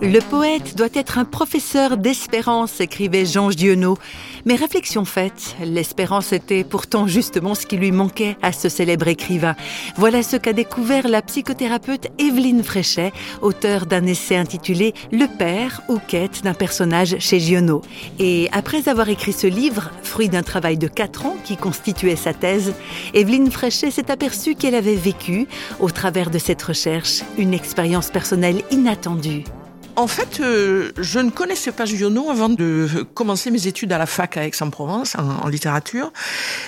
Le poète doit être un professeur d'espérance, écrivait Jean Giono. Mais réflexion faite, l'espérance était pourtant justement ce qui lui manquait à ce célèbre écrivain. Voilà ce qu'a découvert la psychothérapeute Evelyne Fréchet, auteure d'un essai intitulé Le père ou quête d'un personnage chez Giono. Et après avoir écrit ce livre, fruit d'un travail de quatre ans qui constituait sa thèse, Evelyne Fréchet s'est aperçue qu'elle avait vécu, au travers de cette recherche, une expérience personnelle inattendue. En fait, euh, je ne connaissais pas Giono avant de commencer mes études à la fac à Aix-en-Provence, en, littérature.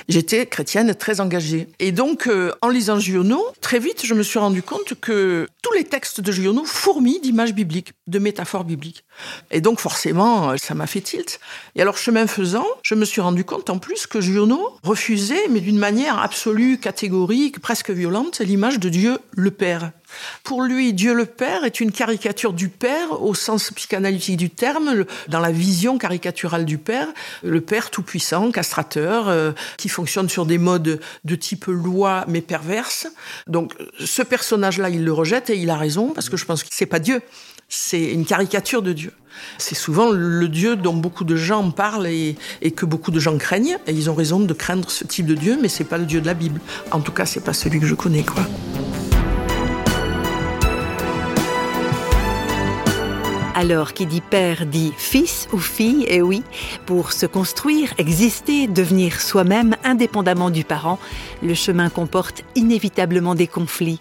J'étais chrétienne très engagée. Et donc, euh, en lisant Giono, très vite, je me suis rendu compte que tous les textes de Giono fourmillent d'images bibliques, de métaphores bibliques. Et donc, forcément, ça m'a fait tilt. Et alors, chemin faisant, je me suis rendu compte en plus que Giono refusait, mais d'une manière absolue, catégorique, presque violente, l'image de Dieu le Père. Pour lui, Dieu le Père est une caricature du Père au sens psychanalytique du terme, dans la vision caricaturale du Père, le Père tout-puissant, castrateur, euh, qui fonctionne sur des modes de type loi mais perverse. Donc ce personnage-là, il le rejette et il a raison parce que je pense que c'est pas Dieu, c'est une caricature de Dieu. C'est souvent le Dieu dont beaucoup de gens parlent et, et, que beaucoup de gens craignent. Et ils ont raison de craindre ce type de Dieu, mais c'est pas le Dieu de la Bible. En tout cas, c'est pas celui que je connais, quoi. Alors, qui dit père dit fils ou fille, et oui, pour se construire, exister, devenir soi-même indépendamment du parent, le chemin comporte inévitablement des conflits.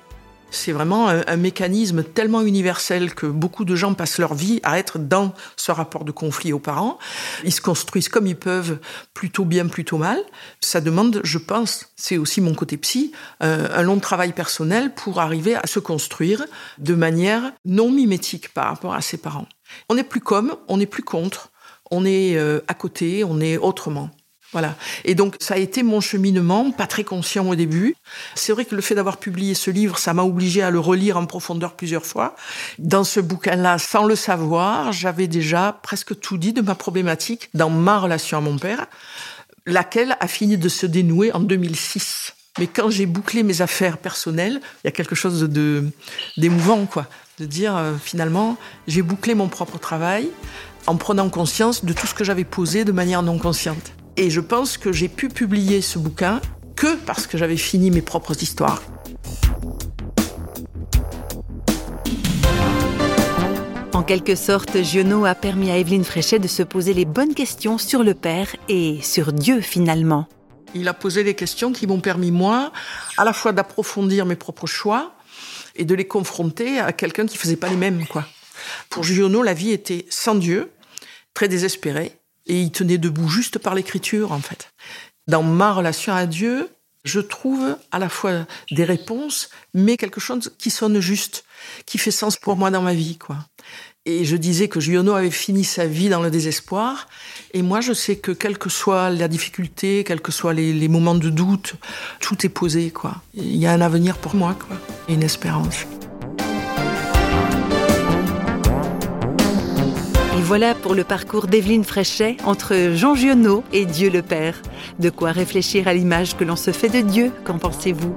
C'est vraiment un, mécanisme tellement universel que beaucoup de gens passent leur vie à être dans ce rapport de conflit aux parents. Ils se construisent comme ils peuvent, plutôt bien, plutôt mal. Ça demande, je pense, c'est aussi mon côté psy, un long travail personnel pour arriver à se construire de manière non mimétique par rapport à ses parents. On n'est plus comme, on n'est plus contre, on est euh, à côté, on est autrement. Voilà. Et donc, ça a été mon cheminement, pas très conscient au début. C'est vrai que le fait d'avoir publié ce livre, ça m'a obligé à le relire en profondeur plusieurs fois. Dans ce bouquin-là, sans le savoir, j'avais déjà presque tout dit de ma problématique dans ma relation à mon père, laquelle a fini de se dénouer en 2006. Mais quand j'ai bouclé mes affaires personnelles, il y a quelque chose de d'émouvant, quoi. De dire, euh, finalement, j'ai bouclé mon propre travail en prenant conscience de tout ce que j'avais posé de manière non consciente. Et je pense que j'ai pu publier ce bouquin que parce que j'avais fini mes propres histoires. En quelque sorte, Giono a permis à Evelyne Fréchet de se poser les bonnes questions sur le Père et sur Dieu finalement. Il a posé les questions qui m'ont permis, moi, à la fois d'approfondir mes propres choix et de les confronter à quelqu'un qui faisait pas les mêmes, quoi. Pour Giono, la vie était sans Dieu, très désespérée, et il tenait debout juste par l'écriture, en fait. Dans ma relation à Dieu, je trouve à la fois des réponses, mais quelque chose qui sonne juste, qui fait sens pour moi dans ma vie, quoi. Et je disais que Giono avait fini sa vie dans le désespoir. Et moi, je sais que quelle que soit la difficulté, quels que soient les, les, moments de doute, tout est posé, quoi. Il y a un avenir pour moi, quoi. Et une espérance. Voilà pour le parcours d'Evelyne Fréchet entre Jean Giono et Dieu le Père. De quoi réfléchir à l'image que l'on se fait de Dieu, qu'en pensez-vous?